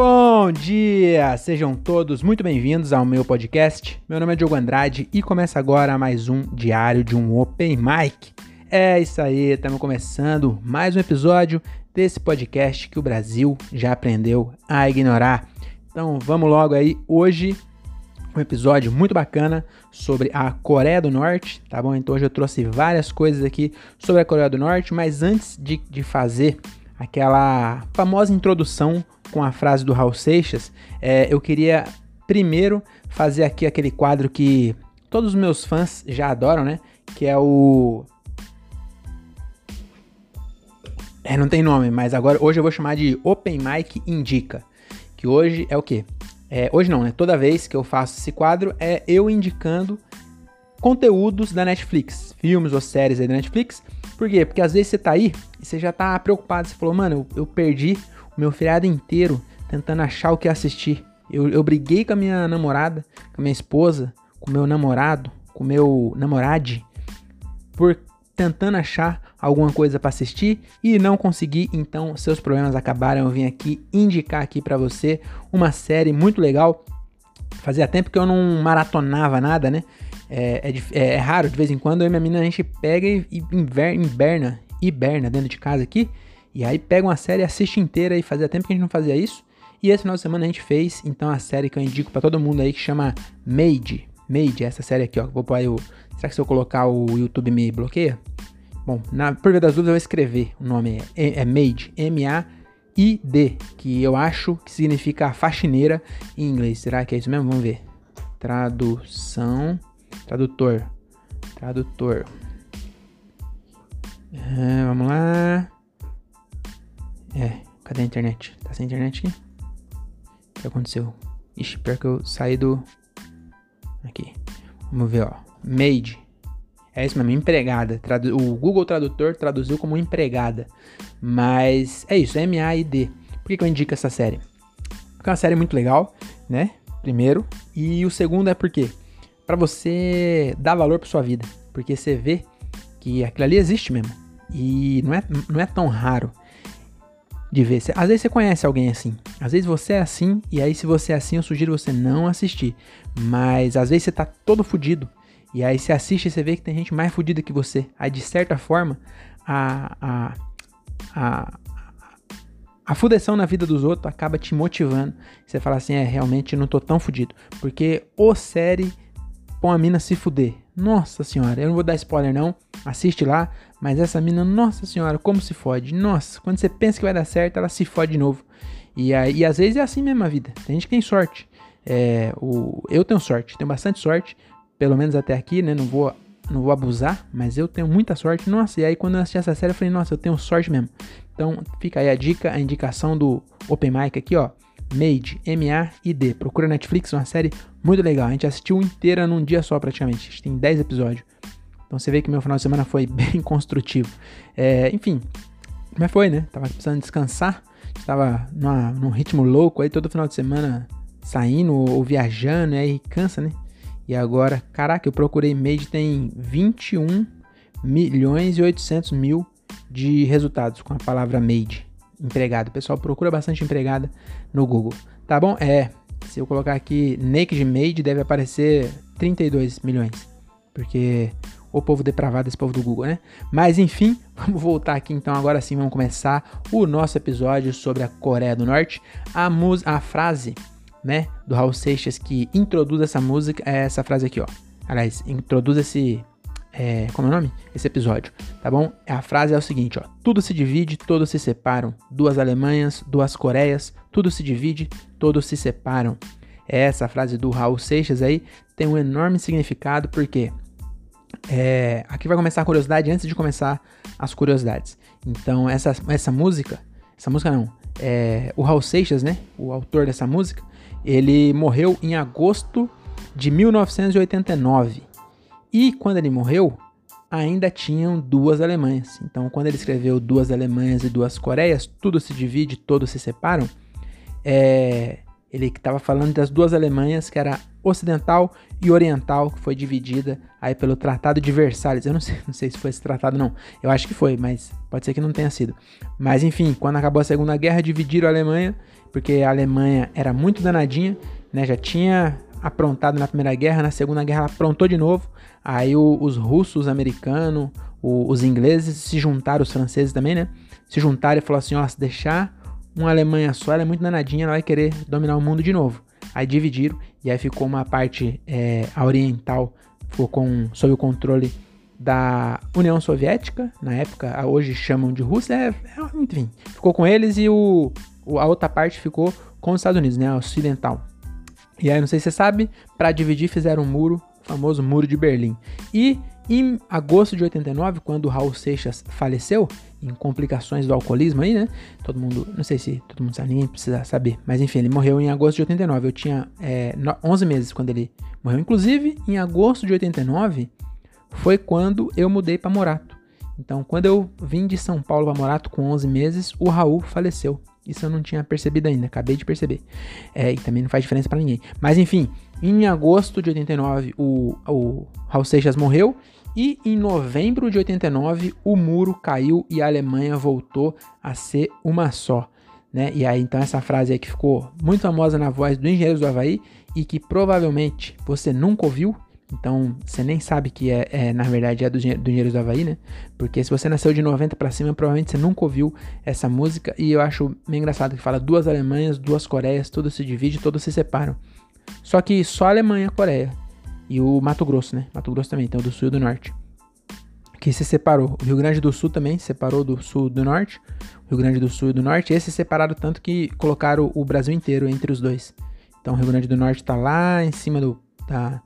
Bom dia! Sejam todos muito bem-vindos ao meu podcast. Meu nome é Diogo Andrade e começa agora mais um diário de um Open Mic. É isso aí, estamos começando mais um episódio desse podcast que o Brasil já aprendeu a ignorar. Então vamos logo aí, hoje um episódio muito bacana sobre a Coreia do Norte, tá bom? Então hoje eu trouxe várias coisas aqui sobre a Coreia do Norte, mas antes de, de fazer aquela famosa introdução com a frase do Raul Seixas, é, eu queria primeiro fazer aqui aquele quadro que todos os meus fãs já adoram, né? Que é o. É, não tem nome, mas agora hoje eu vou chamar de Open Mic Indica. Que hoje é o quê? É, hoje não, né? Toda vez que eu faço esse quadro é eu indicando conteúdos da Netflix, filmes ou séries aí da Netflix. Por quê? Porque às vezes você tá aí e você já tá preocupado. Você falou, mano, eu, eu perdi o meu feriado inteiro tentando achar o que assistir. Eu, eu briguei com a minha namorada, com a minha esposa, com o meu namorado, com o meu namorade, por tentando achar alguma coisa para assistir e não consegui, então seus problemas acabaram. Eu vim aqui indicar aqui para você uma série muito legal. Fazia tempo que eu não maratonava nada, né? É, é, é, é raro, de vez em quando eu e minha menina a gente pega e, e inverna, hiberna dentro de casa aqui. E aí pega uma série, assiste inteira e fazia tempo que a gente não fazia isso. E esse final de semana a gente fez, então, a série que eu indico para todo mundo aí que chama Made. Made, essa série aqui, ó. Vou pôr aí o. Será que se eu colocar o YouTube me bloqueia? Bom, na, por via das dúvidas eu vou escrever o nome. É, é Made. M-A-I-D. Que eu acho que significa faxineira em inglês. Será que é isso mesmo? Vamos ver. Tradução. Tradutor. Tradutor. É, vamos lá. É, cadê a internet? Tá sem internet aqui? O que aconteceu? Ixi, pior que eu saí do. Aqui. Vamos ver, ó. Made. É isso mesmo, empregada. Tradu... O Google Tradutor traduziu como empregada. Mas é isso, M-A-I-D. Por que, que eu indico essa série? Porque é uma série muito legal, né? Primeiro. E o segundo é porque para você dar valor para sua vida, porque você vê que aquilo ali existe mesmo. E não é, não é tão raro de ver. Às vezes você conhece alguém assim. Às vezes você é assim, e aí se você é assim, eu sugiro você não assistir. Mas às vezes você tá todo fudido. E aí você assiste e você vê que tem gente mais fudida que você. Aí de certa forma, a, a, a, a fudeção na vida dos outros acaba te motivando. Você fala assim, é, realmente não tô tão fudido. Porque o série põe a mina se fuder. Nossa senhora, eu não vou dar spoiler não, assiste lá, mas essa mina, nossa senhora, como se fode. Nossa, quando você pensa que vai dar certo, ela se fode de novo. E, e às vezes é assim mesmo a vida. Tem gente que tem sorte. É, o, eu tenho sorte, tenho bastante sorte, pelo menos até aqui, né? Não vou, não vou abusar, mas eu tenho muita sorte. Nossa, e aí quando eu assisti essa série, eu falei, nossa, eu tenho sorte mesmo. Então fica aí a dica, a indicação do Open Mic aqui, ó. Made, M-A-I-D. Procura Netflix, uma série muito legal. A gente assistiu inteira num dia só praticamente. A gente tem 10 episódios. Então você vê que meu final de semana foi bem construtivo. É, enfim, mas foi, né? Tava precisando descansar. Tava numa, num ritmo louco aí todo final de semana saindo ou viajando, e aí cansa, né? E agora, caraca, eu procurei Made tem 21 milhões e 800 mil de resultados com a palavra Made empregado. O pessoal procura bastante empregada no Google. Tá bom? É. Se eu colocar aqui Naked Made, deve aparecer 32 milhões. Porque o povo depravado, esse povo do Google, né? Mas enfim, vamos voltar aqui então. Agora sim, vamos começar o nosso episódio sobre a Coreia do Norte. A, a frase, né, do Raul Seixas que introduz essa música é essa frase aqui, ó. Aliás, introduz esse é, como é o nome? Esse episódio, tá bom? A frase é o seguinte, ó. Tudo se divide, todos se separam. Duas Alemanhas, duas Coreias, tudo se divide, todos se separam. Essa frase do Raul Seixas aí tem um enorme significado, porque é, aqui vai começar a curiosidade antes de começar as curiosidades. Então, essa, essa música, essa música não, é, o Raul Seixas, né, o autor dessa música, ele morreu em agosto de 1989. E quando ele morreu, ainda tinham duas Alemanhas. Então, quando ele escreveu duas Alemanhas e duas Coreias, tudo se divide, todos se separam. É, Ele que estava falando das duas Alemanhas, que era ocidental e oriental, que foi dividida aí pelo Tratado de Versalhes. Eu não sei, não sei se foi esse tratado não. Eu acho que foi, mas pode ser que não tenha sido. Mas enfim, quando acabou a Segunda Guerra, dividiram a Alemanha, porque a Alemanha era muito danadinha, né? Já tinha aprontado na Primeira Guerra, na Segunda Guerra ela aprontou de novo. Aí o, os russos, os americanos, o, os ingleses se juntaram, os franceses também, né? Se juntaram e falaram assim: ó, se deixar uma Alemanha só, ela é muito danadinha, ela vai querer dominar o mundo de novo. Aí dividiram e aí ficou uma parte é, oriental, ficou com, sob o controle da União Soviética, na época, hoje chamam de Rússia, é, é, enfim, ficou com eles e o, a outra parte ficou com os Estados Unidos, né, ocidental. E aí, não sei se você sabe, para dividir fizeram um muro, o famoso Muro de Berlim. E em agosto de 89, quando Raul Seixas faleceu, em complicações do alcoolismo aí, né? Todo mundo, não sei se todo mundo sabe, ninguém precisa saber. Mas enfim, ele morreu em agosto de 89. Eu tinha é, 11 meses quando ele morreu. Inclusive, em agosto de 89, foi quando eu mudei para Morato. Então, quando eu vim de São Paulo para Morato com 11 meses, o Raul faleceu. Isso eu não tinha percebido ainda, acabei de perceber. É, e também não faz diferença para ninguém. Mas enfim, em agosto de 89, o, o Raul Seixas morreu e em novembro de 89, o muro caiu e a Alemanha voltou a ser uma só. Né? E aí, então, essa frase aí que ficou muito famosa na voz do Engenheiros do Havaí e que provavelmente você nunca ouviu. Então, você nem sabe que é, é na verdade, é do, do Engenheiros do Havaí, né? Porque se você nasceu de 90 para cima, provavelmente você nunca ouviu essa música. E eu acho meio engraçado que fala duas Alemanhas, duas Coreias, tudo se divide, todos se separam. Só que só Alemanha e Coreia e o Mato Grosso, né? Mato Grosso também, então do sul e do norte. Que se separou. O Rio Grande do Sul também se separou do sul e do norte. O Rio Grande do Sul e do norte. Esse separaram tanto que colocaram o Brasil inteiro entre os dois. Então o Rio Grande do Norte tá lá em cima do, da,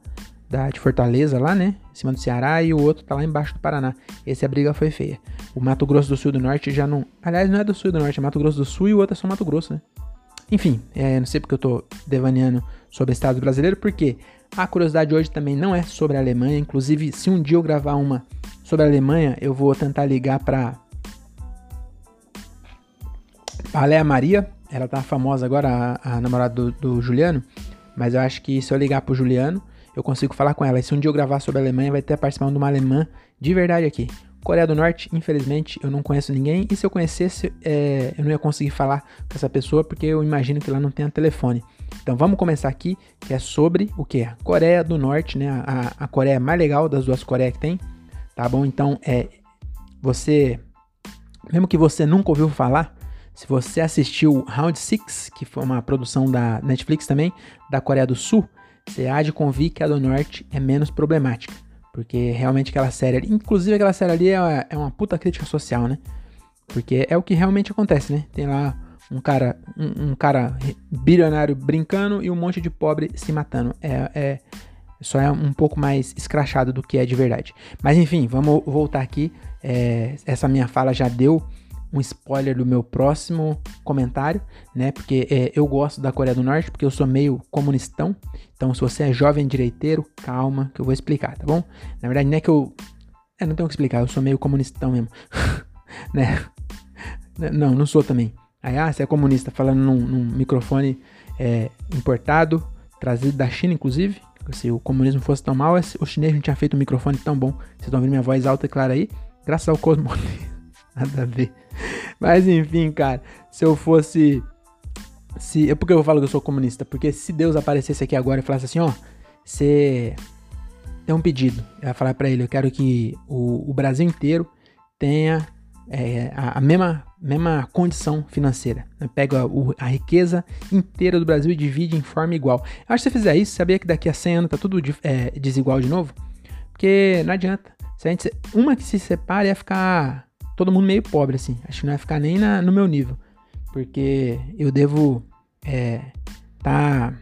da, de Fortaleza, lá, né? Em cima do Ceará. E o outro tá lá embaixo do Paraná. Esse a briga foi feia. O Mato Grosso do Sul e do Norte já não. Aliás, não é do Sul e do Norte, é Mato Grosso do Sul e o outro é só Mato Grosso, né? Enfim, é, não sei porque eu tô devaneando sobre o Estado brasileiro, porque a curiosidade hoje também não é sobre a Alemanha. Inclusive, se um dia eu gravar uma sobre a Alemanha, eu vou tentar ligar para a Léa Maria. Ela tá famosa agora, a, a namorada do, do, Juliano. Mas eu acho que se eu ligar pro Juliano, eu consigo falar com ela. E se um dia eu gravar sobre a Alemanha, vai ter a participação de uma alemã de verdade aqui. Coreia do Norte, infelizmente, eu não conheço ninguém. E se eu conhecesse, é, eu não ia conseguir falar com essa pessoa, porque eu imagino que lá não tenha telefone. Então vamos começar aqui, que é sobre o que? Coreia do Norte, né? A, a Coreia mais legal das duas Coreias que tem. Tá bom? Então, é. Você. Mesmo que você nunca ouviu falar, se você assistiu Round 6, que foi uma produção da Netflix também, da Coreia do Sul, você há de convir que a do Norte é menos problemática. Porque realmente aquela série ali, inclusive aquela série ali é, é uma puta crítica social, né? Porque é o que realmente acontece, né? Tem lá um cara, um, um, cara bilionário brincando e um monte de pobre se matando. É, é só é um pouco mais escrachado do que é de verdade. Mas enfim, vamos voltar aqui. É, essa minha fala já deu um spoiler do meu próximo comentário, né? Porque é, eu gosto da Coreia do Norte, porque eu sou meio comunistão. Então, se você é jovem direiteiro, calma, que eu vou explicar, tá bom? Na verdade, não é que eu. É, não tenho que explicar, eu sou meio comunistão mesmo. né? Não, não sou também. Aí, ah, você é comunista, falando num, num microfone é, importado, trazido da China, inclusive. Se o comunismo fosse tão mal, o chinês não tinha feito um microfone tão bom. Vocês estão ouvindo minha voz alta e clara aí? Graças ao Cosmo. Nada a ver. Mas enfim, cara, se eu fosse. Se, é porque eu falo que eu sou comunista? Porque se Deus aparecesse aqui agora e falasse assim, ó, você tem um pedido. Eu ia falar para ele, eu quero que o, o Brasil inteiro tenha é, a, a, mesma, mesma condição financeira. Né? Pega a riqueza inteira do Brasil e divide em forma igual. Eu acho que se fizer isso, sabia que daqui a 100 anos tá tudo é, desigual de novo? Porque não adianta. Se a gente, uma que se separa ia ficar todo mundo meio pobre, assim. Acho que não ia ficar nem na, no meu nível. Porque eu devo é, tá...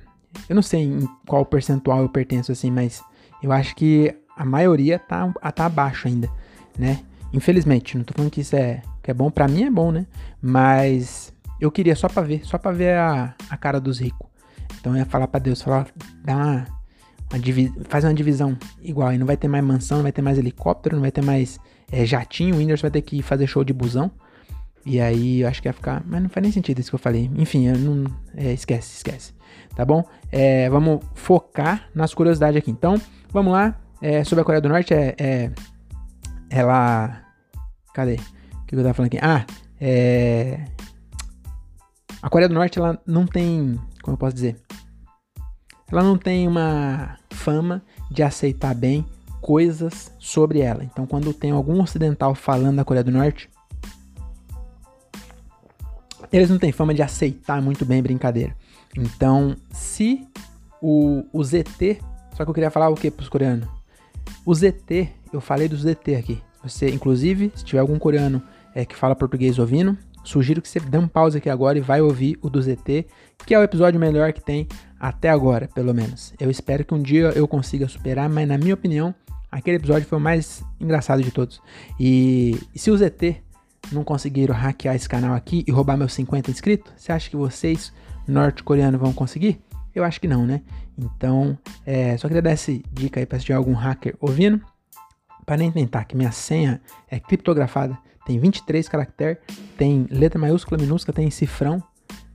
Eu não sei em qual percentual eu pertenço, assim, mas eu acho que a maioria tá, tá abaixo ainda, né? Infelizmente, não tô falando que isso é, que é bom, para mim é bom, né? Mas eu queria só pra ver, só pra ver a, a cara dos ricos. Então eu ia falar para Deus, falar, dá uma, uma faz uma divisão igual, aí não vai ter mais mansão, não vai ter mais helicóptero, não vai ter mais é, jatinho, o Whindersson vai ter que fazer show de busão, E aí eu acho que ia ficar. Mas não faz nem sentido isso que eu falei. Enfim, eu não. É, esquece, esquece. Tá bom? É, vamos focar nas curiosidades aqui. Então, vamos lá. É, sobre a Coreia do Norte, é, é ela. Cadê? O que eu tava falando aqui? Ah, é. A Coreia do Norte, ela não tem. Como eu posso dizer? Ela não tem uma fama de aceitar bem coisas sobre ela. Então, quando tem algum ocidental falando da Coreia do Norte, eles não têm fama de aceitar muito bem brincadeira. Então, se o, o ZT. Só que eu queria falar o que para os coreanos? O ZT, eu falei do ZT aqui. Você, inclusive, se tiver algum coreano é, que fala português ouvindo, sugiro que você dê um pause aqui agora e vai ouvir o do ZT, que é o episódio melhor que tem até agora, pelo menos. Eu espero que um dia eu consiga superar, mas na minha opinião, aquele episódio foi o mais engraçado de todos. E, se o ZT não conseguiram hackear esse canal aqui e roubar meus 50 inscritos, você acha que vocês, norte-coreanos, vão conseguir? Eu acho que não, né? Então, é, só queria dar essa dica aí se tiver algum hacker ouvindo. Para nem tentar, que minha senha é criptografada, tem 23 caracteres, tem letra maiúscula, minúscula, tem cifrão,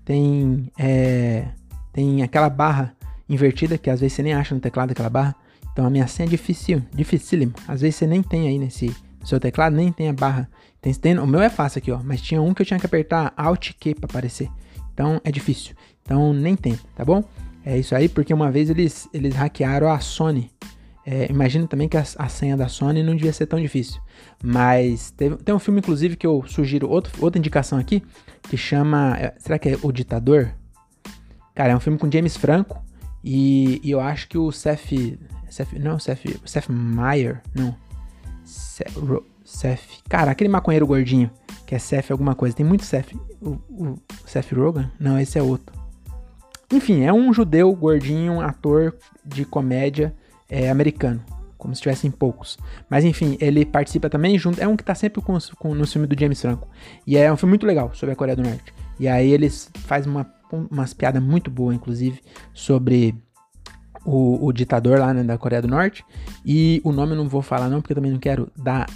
tem, é, tem aquela barra invertida que às vezes você nem acha no teclado aquela barra. Então a minha senha é difícil, dificílimo. Às vezes você nem tem aí nesse seu teclado, nem tem a barra. Tem, tem, o meu é fácil aqui, ó, mas tinha um que eu tinha que apertar Alt Q para aparecer. Então é difícil. Então nem tem, tá bom? É isso aí, porque uma vez eles, eles hackearam a Sony é, também que a, a, senha da Sony não devia ser tão difícil. Mas teve, tem um filme, inclusive, que eu sugiro outro, outra indicação aqui, que chama. É, será que é O Ditador? Cara, é um filme com James Franco. E, e eu acho que o Seth. Seth não, Seth, Seth Meyer. Não. Seth, Seth. Cara, aquele maconheiro gordinho. Que é Seth alguma coisa. Tem muito Seth. O, o Seth Rogen? Não, esse é outro. Enfim, é um judeu gordinho, ator de comédia é, americano, como se tivessem poucos. Mas enfim, ele participa também junto. É um que tá sempre com, com, no filme do James Franco. E é um filme muito legal sobre a Coreia do Norte. E aí eles fazem uma, umas piadas muito boas, inclusive, sobre o, o, ditador lá né, da Coreia do Norte. E o nome eu não vou falar, não, porque eu também não quero dar,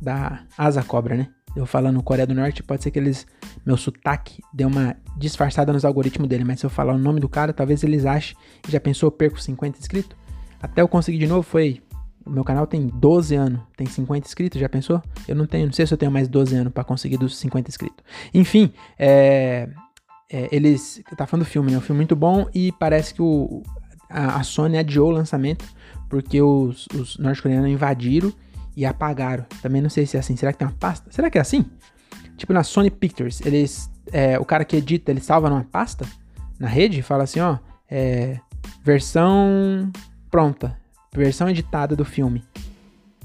dar asa cobra, né? Eu falando Coreia do Norte, pode ser que eles. Meu sotaque deu uma disfarçada nos algoritmos dele, mas se eu falar o nome do cara, talvez eles achem. Já pensou, eu perco 50 inscritos? Até eu conseguir de novo foi. O meu canal tem 12 anos, tem 50 inscritos, já pensou? Eu não tenho, não sei se eu tenho mais 12 anos para conseguir dos 50 inscritos. Enfim, é, é, eles. Tá falando do filme, né? Um filme muito bom e parece que o, a, Sony adiou o lançamento porque os, os norte-coreanos invadiram e apagaram. Também não sei se é assim. Será que tem uma pasta? Será que é assim? Tipo na Sony Pictures, eles. É, o cara que edita, ele salva numa pasta na rede e fala assim, ó. É, versão pronta, versão editada do filme.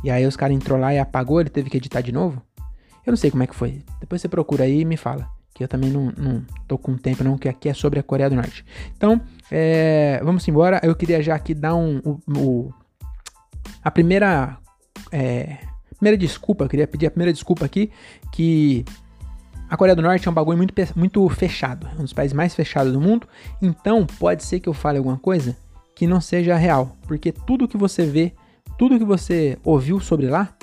E aí os caras entrou lá e apagou, ele teve que editar de novo. Eu não sei como é que foi. Depois você procura aí e me fala. Que eu também não, não tô com tempo não, que aqui é sobre a Coreia do Norte. Então, é, vamos embora. Eu queria já aqui dar um, um, um a primeira é, primeira desculpa, eu queria pedir a primeira desculpa aqui, que a Coreia do Norte é um bagulho muito, muito fechado, é um dos países mais fechados do mundo, então pode ser que eu fale alguma coisa que não seja real, porque tudo que você vê, tudo que você ouviu sobre lá,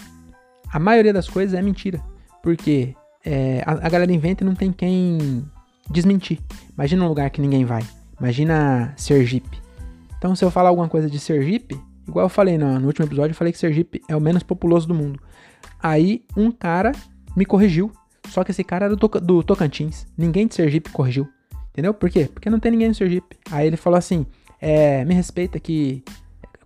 a maioria das coisas é mentira, porque é, a, a, galera inventa e não tem quem desmentir. Imagina um lugar que ninguém vai, imagina Sergipe. Então, se eu falar alguma coisa de Sergipe, igual eu falei no, no último episódio, eu falei que Sergipe é o menos populoso do mundo. Aí um cara me corrigiu, só que esse cara era do, do Tocantins. Ninguém de Sergipe corrigiu. Entendeu? Por quê? Porque não tem ninguém no Sergipe. Aí ele falou assim: é, me respeita que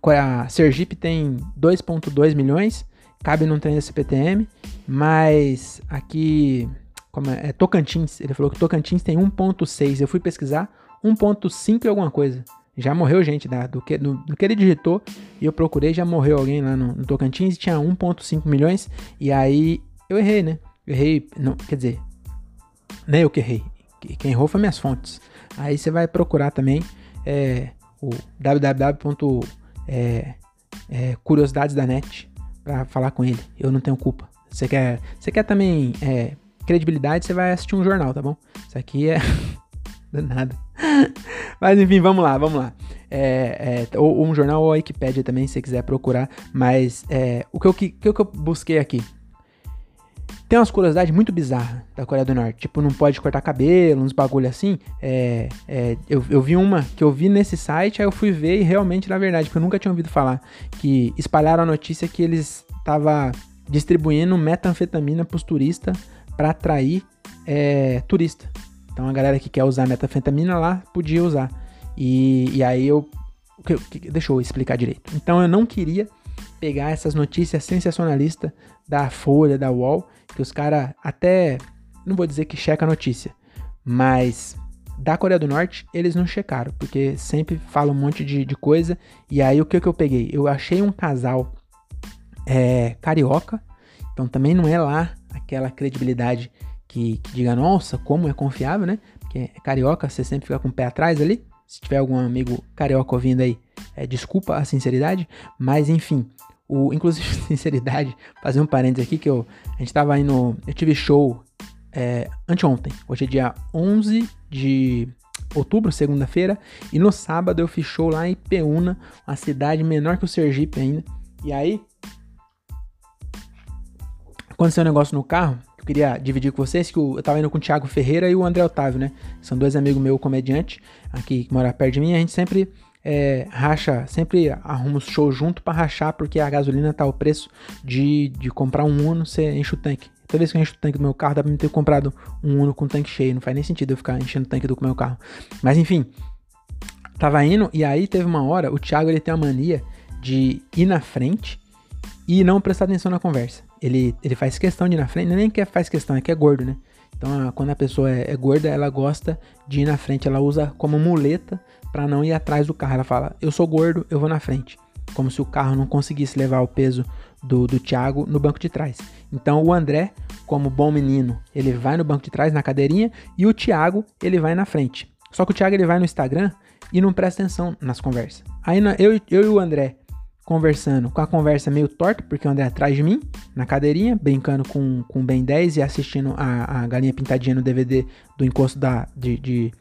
a Sergipe tem 2.2 milhões, cabe num trem da CPTM, mas aqui como é, é, Tocantins, ele falou que Tocantins tem 1.6, eu fui pesquisar 1.5 e alguma coisa. Já morreu gente da, do, que, do, do, que ele digitou e eu procurei, já morreu alguém lá no, no Tocantins tinha 1.5 milhões e aí eu errei, né? Errei, não, quer dizer, nem eu que errei, quem errou foi minhas fontes. Aí você vai procurar também é, o www.curiosidades é, net para falar com ele. Eu não tenho culpa. Você quer, você quer também é, credibilidade, você vai assistir um jornal, tá bom? Isso aqui é nada. Mas enfim, vamos lá, vamos lá. É, é, ou, ou, um jornal ou a Wikipédia também, se você quiser procurar. Mas é, o que eu, que, que eu busquei aqui? Tem umas curiosidades muito bizarras da Coreia do Norte. Tipo, não pode cortar cabelo, uns bagulho assim. É, é, eu, eu vi uma que eu vi nesse site, aí eu fui ver e realmente, na verdade, porque eu nunca tinha ouvido falar, que espalharam a notícia que eles estavam distribuindo metanfetamina pros turistas para atrair é, turista. Então a galera que quer usar metanfetamina lá podia usar. E, e aí eu. Deixa eu explicar direito. Então eu não queria pegar essas notícias sensacionalistas da Folha, da UOL, que os caras até. Não vou dizer que checa a notícia, mas da Coreia do Norte eles não checaram, porque sempre falam um monte de, de coisa. E aí o que, que eu peguei? Eu achei um casal é, carioca, então também não é lá aquela credibilidade que, que diga, nossa, como é confiável, né? Porque é carioca, você sempre fica com o pé atrás ali. Se tiver algum amigo carioca ouvindo aí, é, desculpa a sinceridade, mas enfim, o, inclusive, sinceridade, fazer um parênteses aqui que eu, a gente tava indo, eu tive show é, anteontem, hoje é dia 11 de outubro, segunda-feira, e no sábado eu fiz show lá em Peúna, uma cidade menor que o Sergipe ainda, e aí aconteceu um negócio no carro, eu queria dividir com vocês, que eu, tava indo com o Thiago Ferreira e o André Otávio, né, são dois amigos meus comediante aqui que moram perto de mim, a gente sempre é, racha, sempre arruma o show junto para rachar, porque a gasolina tá o preço de, de comprar um Uno, você enche o tanque. Toda vez que eu encho o tanque do meu carro, dá pra me ter comprado um Uno com tanque cheio. Não faz nem sentido eu ficar enchendo o tanque do meu carro. Mas enfim, tava indo e aí teve uma hora, o Thiago ele tem a mania de ir na frente e não prestar atenção na conversa. Ele, ele faz questão de ir na frente, é nem que faz questão, é que é gordo, né? Então, quando a pessoa é, é, gorda, ela gosta de ir na frente, ela usa como muleta para não ir atrás do carro. Ela fala: Eu sou gordo, eu vou na frente. Como se o carro não conseguisse levar o peso do, do Thiago no banco de trás. Então, o André, como bom menino, ele vai no banco de trás, na cadeirinha, e o Thiago, ele vai na frente. Só que o Thiago ele vai no Instagram e não presta atenção nas conversas. Aí eu, eu e o André conversando com a conversa meio torta, porque o André é atrás de mim, na cadeirinha, brincando com, com o Ben 10 e assistindo a, a galinha pintadinha no DVD do encosto da. De, de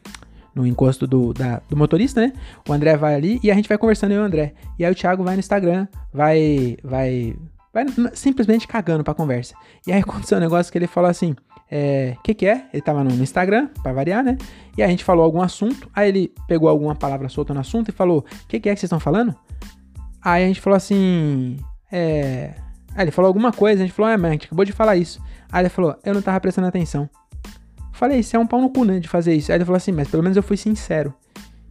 no encosto do, da, do motorista, né? O André vai ali e a gente vai conversando eu e o André. E aí o Thiago vai no Instagram, vai. vai. vai simplesmente cagando pra conversa. E aí aconteceu um negócio que ele falou assim. É, que que é? Ele tava no Instagram, para variar, né? E a gente falou algum assunto, aí ele pegou alguma palavra solta no assunto e falou: "Que que é que vocês estão falando?" Aí a gente falou assim. É. Aí ele falou alguma coisa, a gente falou, é, mas a gente acabou de falar isso. Aí ele falou, eu não tava prestando atenção. Falei, isso é um pau no cu, né, de fazer isso. Aí ele falou assim, mas pelo menos eu fui sincero.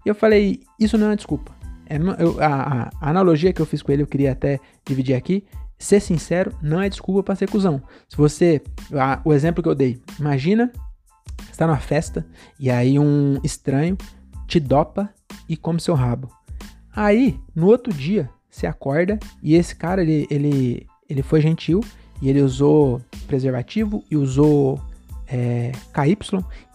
E eu falei, isso não é uma desculpa. É, eu, a, a, analogia que eu fiz com ele, eu queria até dividir aqui. Ser sincero não é desculpa para ser cuzão. Se você. A, o exemplo que eu dei, imagina, você tá numa festa e aí um estranho te dopa e come seu rabo. Aí, no outro dia, você acorda e esse cara, ele, ele, ele foi gentil e ele usou preservativo e usou é, KY,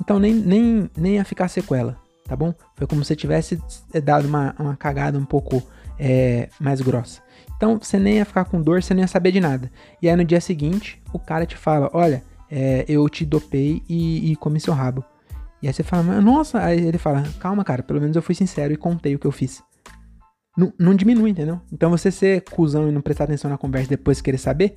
então nem, nem, nem ia ficar sequela, tá bom? Foi como se tivesse dado uma, uma cagada um pouco é, mais grossa. Então você nem ia ficar com dor, você nem ia saber de nada. E aí no dia seguinte, o cara te fala: Olha, é, eu te dopei e, e comi seu rabo. E aí você fala: Nossa, aí ele fala: Calma, cara, pelo menos eu fui sincero e contei o que eu fiz não, não diminui, entendeu? Então você ser cuzão e não prestar atenção na conversa depois querer saber,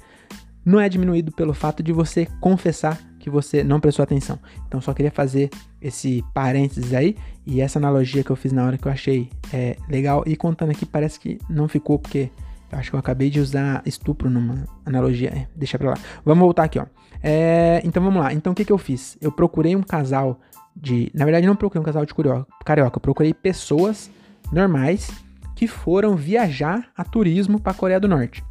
não é diminuído pelo fato de você confessar que você não prestou atenção. Então só queria fazer esse parênteses aí e essa analogia que eu fiz na hora que eu achei é, legal e contando aqui parece que não ficou porque eu acho que eu acabei de usar estupro numa analogia. É, deixa pra lá. Vamos voltar aqui, ó. É, então vamos lá. Então o que, que eu fiz? Eu procurei um casal de. Na verdade, não procurei um casal de carioca. Eu procurei pessoas normais que foram viajar a turismo para a Coreia do Norte.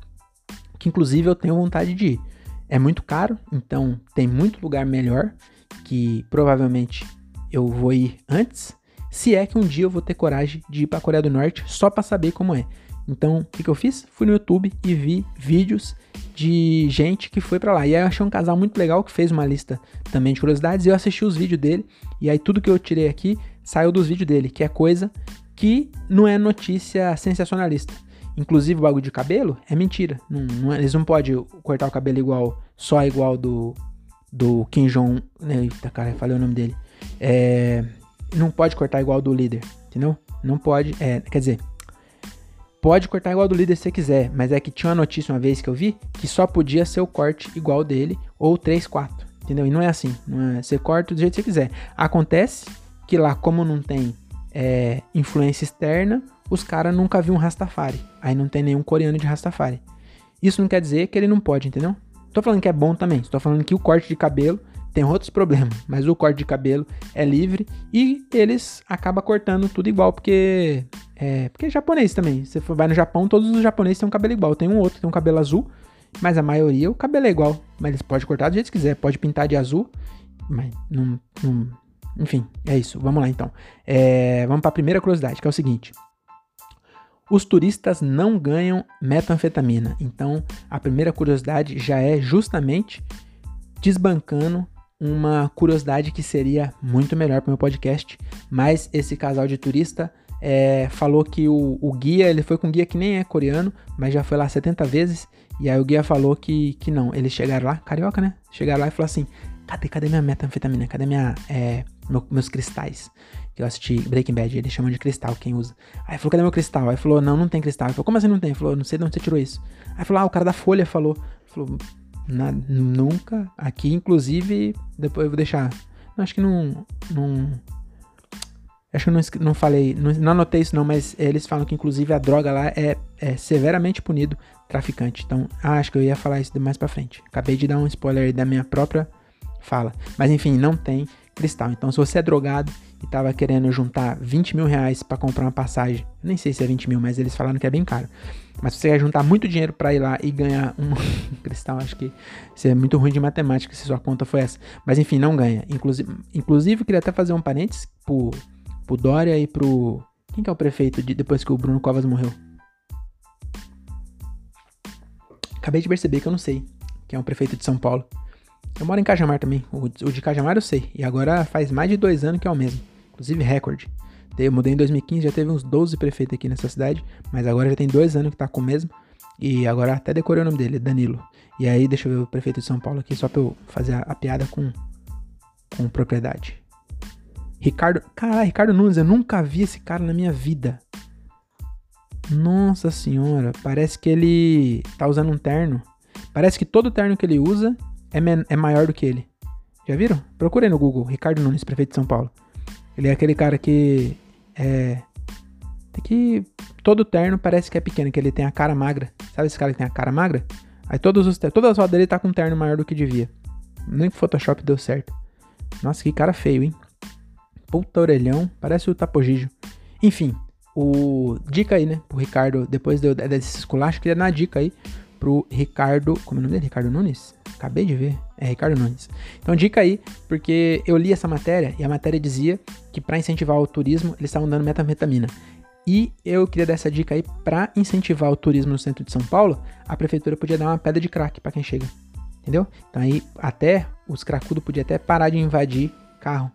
Que inclusive eu tenho vontade de ir. É muito caro, então tem muito lugar melhor que provavelmente eu vou ir antes, se é que um dia eu vou ter coragem de ir para a Coreia do Norte só para saber como é. Então, o que, que, eu fiz? Fui no YouTube e vi vídeos de gente que foi para lá. E aí eu achei um casal muito legal que fez uma lista também de curiosidades. E eu assisti os vídeos dele. E aí tudo que eu tirei aqui saiu dos vídeos dele, que é coisa que não é notícia sensacionalista. Inclusive o bagulho de cabelo é mentira. Não, não, eles não podem cortar o cabelo igual, só igual do, do Kim Jong. Eita, cara, falei o nome dele. É, não pode cortar igual do líder, entendeu? Não pode. É, quer dizer, Pode cortar igual do líder se quiser, mas é que tinha uma notícia uma vez que eu vi que só podia ser o corte igual dele ou 3, 4. Entendeu? E não é assim. Não é, você corta do jeito que você quiser. Acontece que lá, como não tem é, influência externa, os caras nunca viram um Rastafari. Aí não tem nenhum coreano de Rastafari. Isso não quer dizer que ele não pode, entendeu? Tô falando que é bom também. Estou falando que o corte de cabelo tem outros problemas, mas o corte de cabelo é livre e eles acabam cortando tudo igual, porque é, porque é japonês também. Você vai no Japão, todos os japoneses têm um cabelo igual. Tem um outro que tem um cabelo azul, mas a maioria o cabelo é igual. Mas eles podem cortar do jeito que quiser, pode pintar de azul, mas não, não enfim, é isso. Vamos lá então. É, vamos para a primeira curiosidade, que é o seguinte. Os turistas não ganham metanfetamina. Então, a primeira curiosidade já é justamente desbancando uma curiosidade que seria muito melhor para o meu podcast, mas esse casal de turista é, falou que o, o, guia, ele foi com um guia que nem é coreano, mas já foi lá 70 vezes, e aí o guia falou que, que não, eles chegaram lá, carioca, né? Chegaram lá e falou assim, cadê, cadê minha metanfetamina? Cadê minha, é, meu, meus cristais? Que eu assisti Breaking Bad, eles chamam de cristal, quem usa. Aí falou, cadê meu cristal? Aí falou, não, não tem cristal. Aí falou, como assim não tem? Ele falou, não sei de onde você tirou isso. Aí falou, ah, o cara da Folha falou. Falou, nunca. Aqui, inclusive, depois eu vou deixar. Acho que não. não acho que eu não, não falei, não, não anotei isso não, mas eles falam que inclusive a droga lá é, é severamente punido traficante. Então, ah, acho que eu ia falar isso mais pra frente. Acabei de dar um spoiler da minha própria fala. Mas enfim, não tem cristal. Então, se você é drogado e tava querendo juntar 20 mil reais para comprar uma passagem, nem sei se é 20 mil, mas eles falaram que é bem caro. Mas se você quer juntar muito dinheiro para ir lá e ganhar um cristal, acho que isso é muito ruim de matemática se sua conta foi essa. Mas enfim, não ganha. Inclusive, inclusive queria até fazer um parênteses pro, pro Dória e pro. Quem que é o prefeito de, depois que o Bruno Covas morreu? Acabei de perceber que eu não sei quem é o prefeito de São Paulo. Eu moro em Cajamar também. O, o de Cajamar eu sei. E agora faz mais de dois anos que é o mesmo. Inclusive recorde. Eu mudei em 2015, já teve uns 12 prefeitos aqui nessa cidade, mas agora já tem dois anos que tá com o mesmo. E agora até decorei o nome dele, Danilo. E aí, deixa eu ver o prefeito de São Paulo aqui, só pra eu fazer a, a piada com, com propriedade. Ricardo. Caralho, Ricardo Nunes, eu nunca vi esse cara na minha vida. Nossa senhora, parece que ele tá usando um terno. Parece que todo terno que ele usa é, é maior do que ele. Já viram? Procurei no Google, Ricardo Nunes, prefeito de São Paulo. Ele é aquele cara que é. Tem que. Todo terno parece que é pequeno, que ele tem a cara magra. Sabe esse cara que tem a cara magra? Aí todos os todas as fotos dele tá com um terno maior do que devia. Nem Photoshop deu certo. Nossa, que cara feio, hein? Puta orelhão, parece o Tapogijo. Enfim, o dica aí, né, pro Ricardo, depois desse esculacho, queria dar uma dica aí pro Ricardo, como é o nome dele? Ricardo Nunes? Acabei de ver. É Ricardo Nunes. Então, dica aí, porque eu li essa matéria e a matéria dizia que para incentivar o turismo, eles estavam dando metanfetamina. E eu queria dar essa dica aí para incentivar o turismo no centro de São Paulo, a prefeitura podia dar uma pedra de crack para quem chega. Entendeu? Então aí até os cracudos podiam até parar de invadir carro.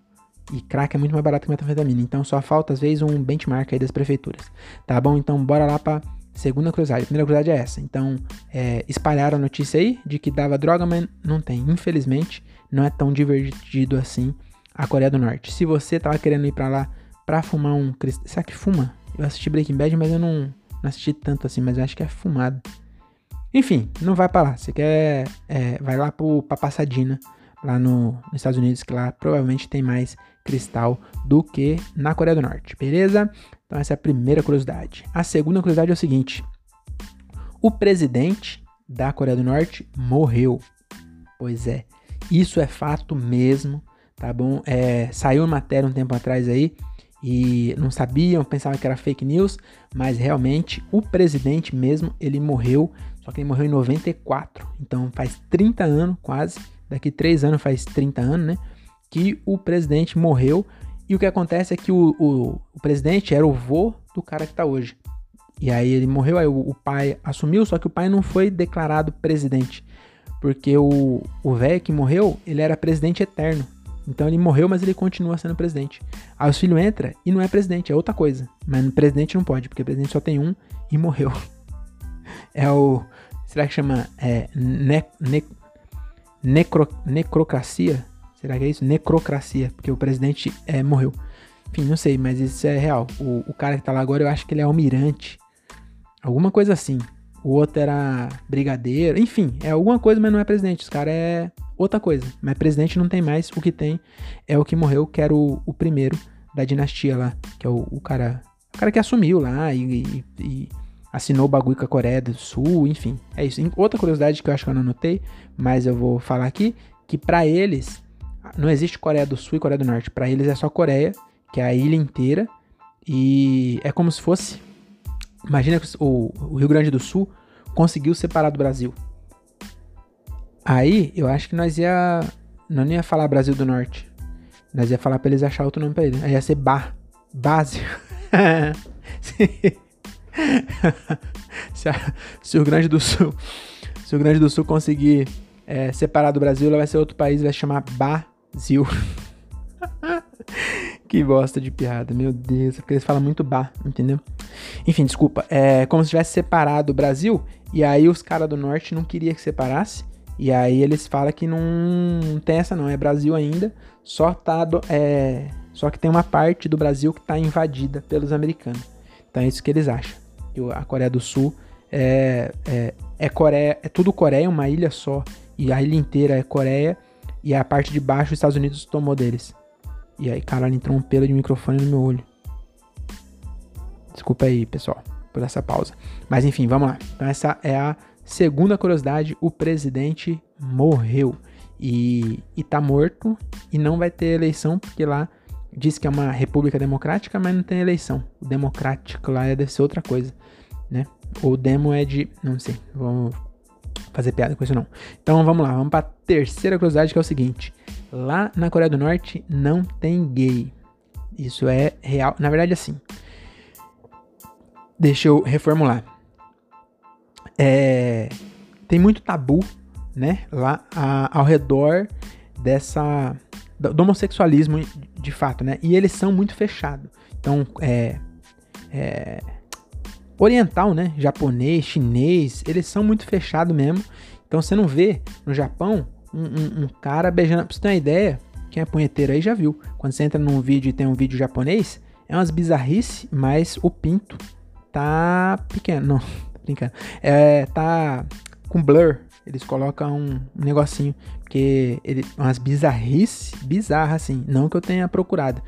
E crack é muito mais barato que metanfetamina. Então só falta às vezes um benchmark aí das prefeituras. Tá bom? Então bora lá para Segunda curiosidade. Primeira curiosidade é essa. Então, é, espalharam a notícia aí de que dava droga, mas não tem. Infelizmente, não é tão divertido assim a Coreia do Norte. Se você tava querendo ir para lá pra fumar um. Será que fuma? Eu assisti Breaking Bad, mas eu não, não assisti tanto assim, mas eu acho que é fumado. Enfim, não vai para lá. Você quer. É, vai lá pro, pra Passadina, lá no, nos Estados Unidos, que lá provavelmente tem mais cristal do que na Coreia do Norte, beleza? Então, essa é a primeira curiosidade. A segunda curiosidade é o seguinte: o presidente da Coreia do Norte morreu. Pois é, isso é fato mesmo, tá bom? É, saiu uma matéria um tempo atrás aí e não sabiam, pensavam que era fake news, mas realmente o presidente mesmo, ele morreu, só que ele morreu em 94, então faz 30 anos quase, daqui 3 anos faz 30 anos, né? Que o presidente morreu e o que acontece é que o, o, o presidente era o vô do cara que tá hoje. E aí ele morreu, aí o, o pai assumiu, só que o pai não foi declarado presidente. Porque o velho que morreu, ele era presidente eterno. Então ele morreu, mas ele continua sendo presidente. Aí os filhos entra e não é presidente, é outra coisa. Mas presidente não pode, porque presidente só tem um e morreu. É o. Será que chama. É, ne, ne, necro, necrocracia? Será que é isso? Necrocracia, porque o presidente é, morreu. Enfim, não sei, mas isso é real. O, o cara que tá lá agora, eu acho que ele é almirante. Alguma coisa assim. O outro era brigadeiro. Enfim, é alguma coisa, mas não é presidente. Os caras é outra coisa. Mas presidente não tem mais. O que tem é o que morreu, que era o, o primeiro da dinastia lá. Que é o, o cara. O cara que assumiu lá e, e, e assinou o bagulho com a Coreia do Sul, enfim. É isso. Outra curiosidade que eu acho que eu não anotei, mas eu vou falar aqui, que para eles não existe Coreia do Sul e Coreia do Norte. Para eles é só Coreia, que é a ilha inteira. E é como se fosse. Imagina que o, o Rio Grande do Sul conseguiu separar do Brasil. Aí eu acho que nós ia. Não ia falar Brasil do Norte. Nós ia falar pra eles achar outro nome pra eles. Aí ia ser Bar. Base. se, a, se, o Rio Grande do Sul. Se o Rio Grande do Sul conseguir é, separar do Brasil, ela vai ser outro país, vai chamar Brasil. que bosta de piada, meu Deus, porque eles falam muito bar, entendeu? Enfim, desculpa. É como se tivesse separado o Brasil, e aí os caras do norte não queriam que separasse, e aí eles falam que não, tem essa não, é Brasil ainda, só tá do, é, só que tem uma parte do Brasil que tá invadida pelos americanos. Então é isso que eles acham. Que a Coreia do Sul é, é, é Coreia, é tudo Coreia, uma ilha só, e a ilha inteira é Coreia, e a parte de baixo os Estados Unidos tomou deles. E aí, caralho, entrou um pelo de microfone no meu olho. Desculpa aí, pessoal, por essa pausa. Mas enfim, vamos lá. Então essa é a segunda curiosidade. O presidente morreu. E, e tá morto e não vai ter eleição, porque lá diz que é uma república democrática, mas não tem eleição. O democrático lá deve ser outra coisa, né? O demo é de. Não sei, vamos fazer piada com isso não. Então vamos lá, vamos para terceira curiosidade que é o seguinte: lá na Coreia do Norte não tem gay. Isso é real. Na verdade, assim. Deixa eu reformular. É, tem muito tabu, né? Lá a, ao redor dessa do homossexualismo de fato, né? E eles são muito fechados. Então, é, é, oriental, né? Japonês, chinês, eles são muito fechados mesmo. Então você não vê no Japão um, um, um, cara beijando. Pra você ter uma ideia, quem é punheteiro aí já viu. Quando você entra num vídeo e tem um vídeo japonês, é umas bizarrices, mas o pinto tá pequeno. Não, brincando. É, tá com blur. Eles colocam um, negocinho. Porque ele, umas bizarrices, bizarras assim. Não que eu tenha procurado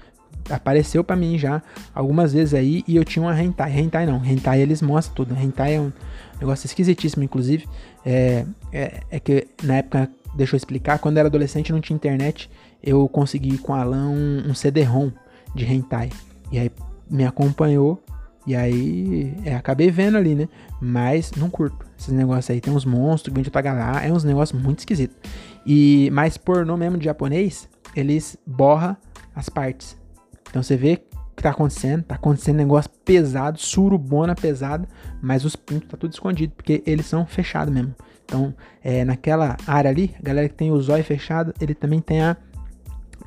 apareceu para mim já algumas vezes aí e eu tinha uma hentai. Hentai não, hentai eles mostram tudo. Hentai é um negócio esquisitíssimo, inclusive. É, é, é que na época, deixa eu explicar, quando eu era adolescente não tinha internet, eu consegui com a Alan um, um CD-ROM de hentai. E aí me acompanhou e aí é, acabei vendo ali, né? Mas não curto esses negócios aí. Tem uns monstros que vêm de outra galáxia, é uns negócios muito esquisitos. E, mas pornô mesmo de japonês, eles borra as partes. Então você vê o que tá acontecendo, tá acontecendo negócio pesado, surubona pesado, mas os pintos tá tudo escondido, porque eles são fechados mesmo. Então, é, naquela área ali, a galera que tem o zóio fechado, ele também tem a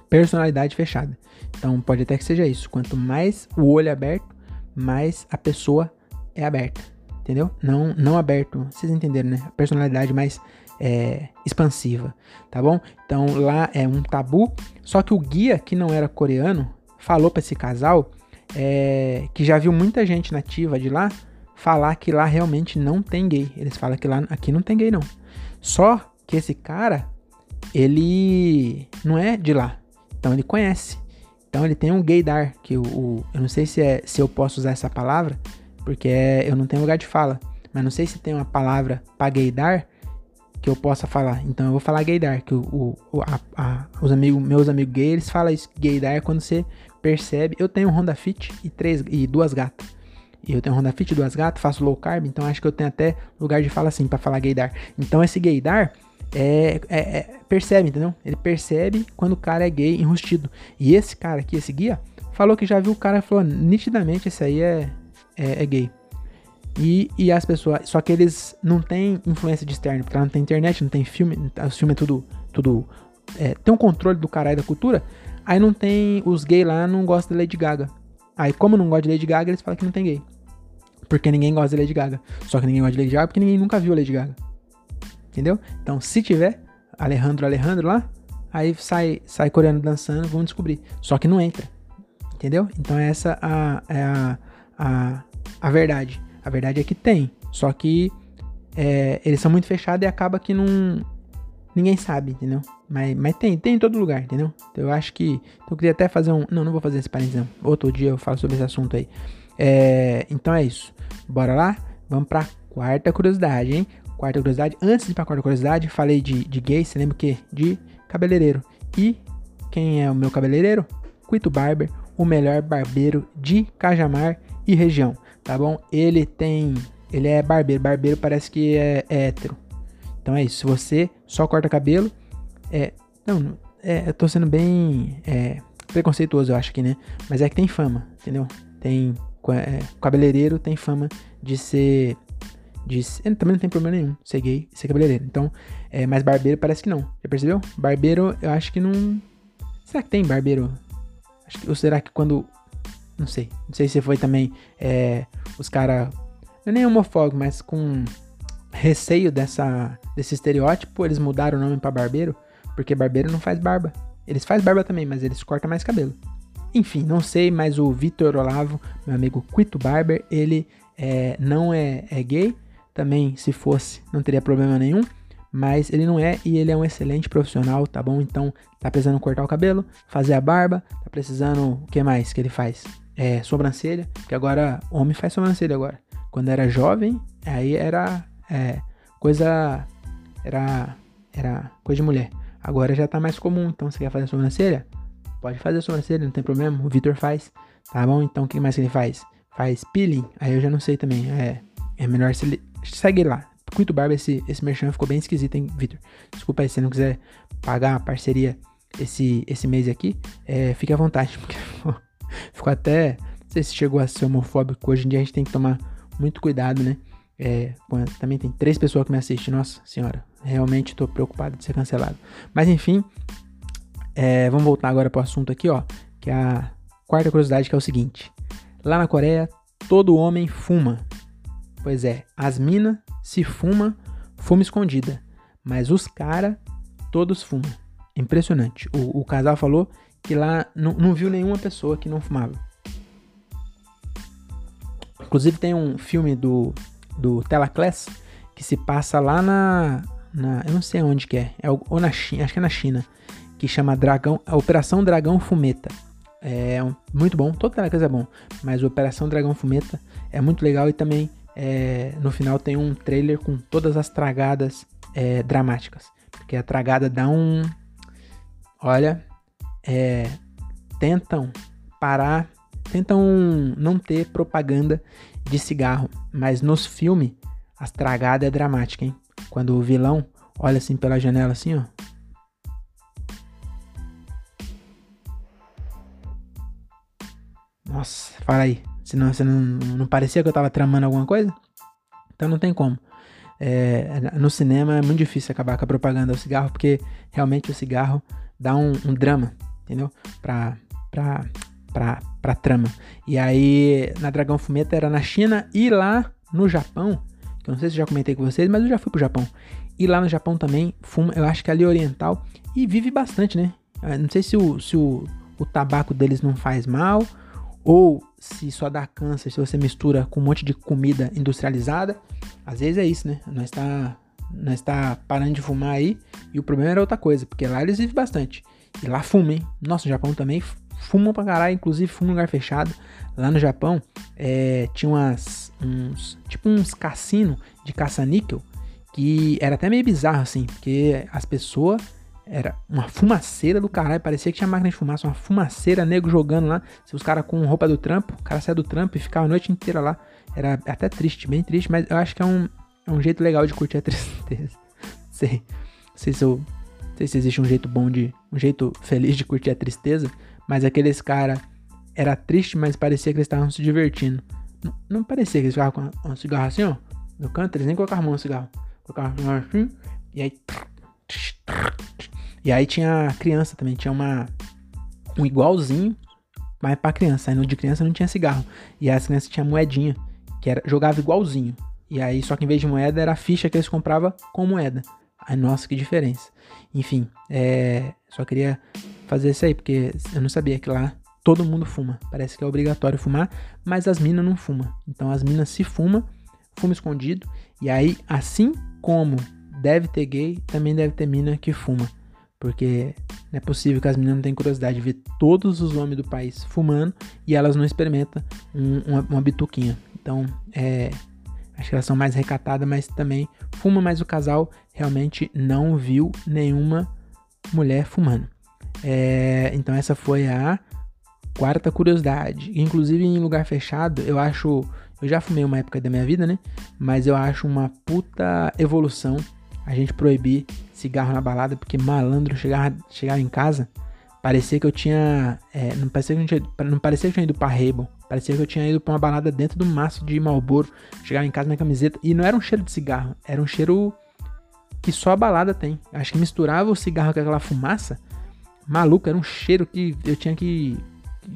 personalidade fechada. Então, pode até que seja isso. Quanto mais o olho é aberto, mais a pessoa é aberta. Entendeu? Não, não aberto. Vocês entenderam, né? A personalidade mais é, expansiva. Tá bom? Então, lá é um tabu. Só que o guia, que não era coreano, falou para esse casal é, que já viu muita gente nativa de lá falar que lá realmente não tem gay. Eles falam que lá aqui não tem gay não. Só que esse cara ele não é de lá, então ele conhece. Então ele tem um gaydar que o, o eu não sei se é se eu posso usar essa palavra porque é, eu não tenho lugar de fala, mas não sei se tem uma palavra para gaydar que eu possa falar. Então eu vou falar gaydar, que o, o a, a, os amigos, meus amigos gays, eles falam isso, gaydar é quando você percebe. Eu tenho um Honda Fit e, três, e duas gatas. E eu tenho Honda Fit duas gatas, faço low carb, então acho que eu tenho até lugar de fala assim para falar gaydar. Então esse gaydar é, é, é, percebe, entendeu? Ele percebe quando o cara é gay enrustido. E esse cara aqui, esse guia, falou que já viu o cara e falou nitidamente esse aí é, é, é gay. E, e as pessoas. Só que eles não têm influência de externo, porque não tem internet, não tem filme, os filmes é tudo. tudo é, tem um controle do caralho da cultura. Aí não tem. Os gays lá não gostam de Lady Gaga. Aí, como não gosta de Lady Gaga, eles falam que não tem gay. Porque ninguém gosta de Lady Gaga. Só que ninguém gosta de Lady Gaga porque ninguém nunca viu Lady Gaga. Entendeu? Então, se tiver Alejandro Alejandro lá, aí sai, sai coreano dançando, vão descobrir. Só que não entra. Entendeu? Então essa a, é a, a, a verdade. A verdade é que tem. Só que é, eles são muito fechados e acaba que não. Ninguém sabe, entendeu? Mas, mas tem, tem em todo lugar, entendeu? Então eu acho que. Eu queria até fazer um. Não, não vou fazer esse parênteses, Outro dia eu falo sobre esse assunto aí. É, então é isso. Bora lá? Vamos pra quarta curiosidade, hein? Quarta curiosidade. Antes de ir pra quarta curiosidade, falei de, de gay, você lembra o quê? De cabeleireiro. E quem é o meu cabeleireiro? Quito Barber, o melhor barbeiro de Cajamar e região, tá bom? Ele tem. Ele é barbeiro. Barbeiro parece que é, é hétero. Então é isso. Se você só corta cabelo, é. Não, é, eu tô sendo bem é, preconceituoso, eu acho que, né? Mas é que tem fama, entendeu? Tem. É, cabeleireiro tem fama de ser. De, também não tem problema nenhum ser gay ser cabeleireiro. Então, é, mas barbeiro parece que não. Já percebeu? Barbeiro, eu acho que não. Será que tem barbeiro Acho que, ou será que quando. Não sei. Não sei se foi também é, os caras. Não é nem homofóbico, mas com receio dessa, desse estereótipo, eles mudaram o nome para barbeiro. Porque barbeiro não faz barba. Eles fazem barba também, mas eles cortam mais cabelo. Enfim, não sei, mas o Vitor Olavo, meu amigo Quito Barber, ele é, não é, é gay. Também, se fosse, não teria problema nenhum mas ele não é e ele é um excelente profissional, tá bom? Então, tá precisando cortar o cabelo, fazer a barba, tá precisando, o que mais que ele faz? É, sobrancelha, que agora, homem faz sobrancelha agora. Quando era jovem, aí era é, coisa, era, era coisa de mulher. Agora já tá mais comum, então você quer fazer sobrancelha? Pode fazer sobrancelha, não tem problema, o Vitor faz, tá bom? Então, o que mais que ele faz? Faz peeling, aí eu já não sei também, é, é melhor se segue lá, muito barba, esse, esse merchan ficou bem esquisito, hein, Victor? Desculpa aí, se não quiser pagar a parceria esse, esse mês aqui, é, fique à vontade, porque ficou até. Não sei se chegou a ser homofóbico. Hoje em dia a gente tem que tomar muito cuidado, né? É, também tem três pessoas que me assistem. Nossa senhora, realmente estou preocupado de ser cancelado. Mas enfim, é, vamos voltar agora para o assunto aqui, ó. Que é a quarta curiosidade, que é o seguinte: lá na Coreia, todo homem fuma. Pois é, as minas se fuma, fuma escondida. Mas os caras, todos fumam. Impressionante. O, o, casal falou que lá não, não viu nenhuma pessoa que não fumava. Inclusive tem um filme do, do Telaclass que se passa lá na, na. Eu não sei onde que é. é ou na China, acho que é na China. Que chama Dragão. Operação Dragão Fumeta. É muito bom. Todo Telaclass é bom. Mas Operação Dragão Fumeta é muito legal e também é, no final tem um trailer com todas as tragadas é, dramáticas. Porque a tragada dá um. Olha, é, tentam parar, tentam não ter propaganda de cigarro, mas nos filmes as tragadas é dramática, hein? Quando o vilão olha assim pela janela, assim, ó. Nossa, fala aí. Senão você não, não parecia que eu tava tramando alguma coisa? Então não tem como. É, no cinema é muito difícil acabar com a propaganda do cigarro, porque realmente o cigarro dá um, um drama, entendeu? Pra, pra, pra, pra trama. E aí, na Dragão Fumeta era na China e lá no Japão, que eu não sei se já comentei com vocês, mas eu já fui pro Japão. E lá no Japão também fuma, eu acho que ali é oriental, e vive bastante, né? não sei se o, se o, o tabaco deles não faz mal, ou se só dá câncer se você mistura com um monte de comida industrializada. Às vezes é isso, né? Nós está nós tá parando de fumar aí e o problema era outra coisa, porque lá eles vivem bastante. E lá hein? Nossa, o Japão também fumam pra caralho, inclusive fumam em lugar fechado. Lá no Japão é, tinha umas, uns, tipo uns cassinos de caça-níquel que era até meio bizarro assim, porque as pessoas era uma fumaceira do caralho. Parecia que tinha máquina de fumaça, uma fumaceira, nego jogando lá. Se os caras com roupa do trampo, o cara saia do trampo e ficava a noite inteira lá. Era até triste, bem triste, mas eu acho que é um, é um jeito legal de curtir a tristeza. sei, sei se eu, sei se existe um jeito bom de. um jeito feliz de curtir a tristeza. Mas aqueles caras era triste, mas parecia que eles estavam se divertindo. Não, não, parecia que eles ficavam com um cigarro assim, ó. No canto, eles nem colocavam a mão no cigarro. Colocavam assim, e aí. E aí tinha criança também, tinha uma um igualzinho, mas para criança. Aí no de criança não tinha cigarro. E as crianças tinham moedinha, que era jogava igualzinho. E aí só que em vez de moeda era a ficha que eles compravam com moeda. Aí nossa, que diferença. Enfim, é, só queria fazer isso aí porque eu não sabia que lá todo mundo fuma. Parece que é obrigatório fumar, mas as minas não fumam. Então as minas se fumam fuma escondido. E aí, assim como deve ter gay, também deve ter mina que fuma. Porque não é possível que as meninas não tenham curiosidade de ver todos os homens do país fumando e elas não experimentam um, uma, uma bituquinha. Então, é, acho que elas são mais recatadas, mas também fuma, mas o casal realmente não viu nenhuma mulher fumando. É, então, essa foi a quarta curiosidade. Inclusive, em lugar fechado, eu acho. Eu já fumei uma época da minha vida, né? Mas eu acho uma puta evolução a gente proibir cigarro na balada, porque malandro chegava, chegava em casa, parecia que eu tinha. É, não, parecia que eu tinha não parecia que eu tinha ido pra Rainbow, parecia que eu tinha ido pra uma balada dentro do maço de Malboro, chegava em casa na camiseta, e não era um cheiro de cigarro, era um cheiro que só a balada tem. Acho que misturava o cigarro com aquela fumaça, maluco, era um cheiro que eu tinha que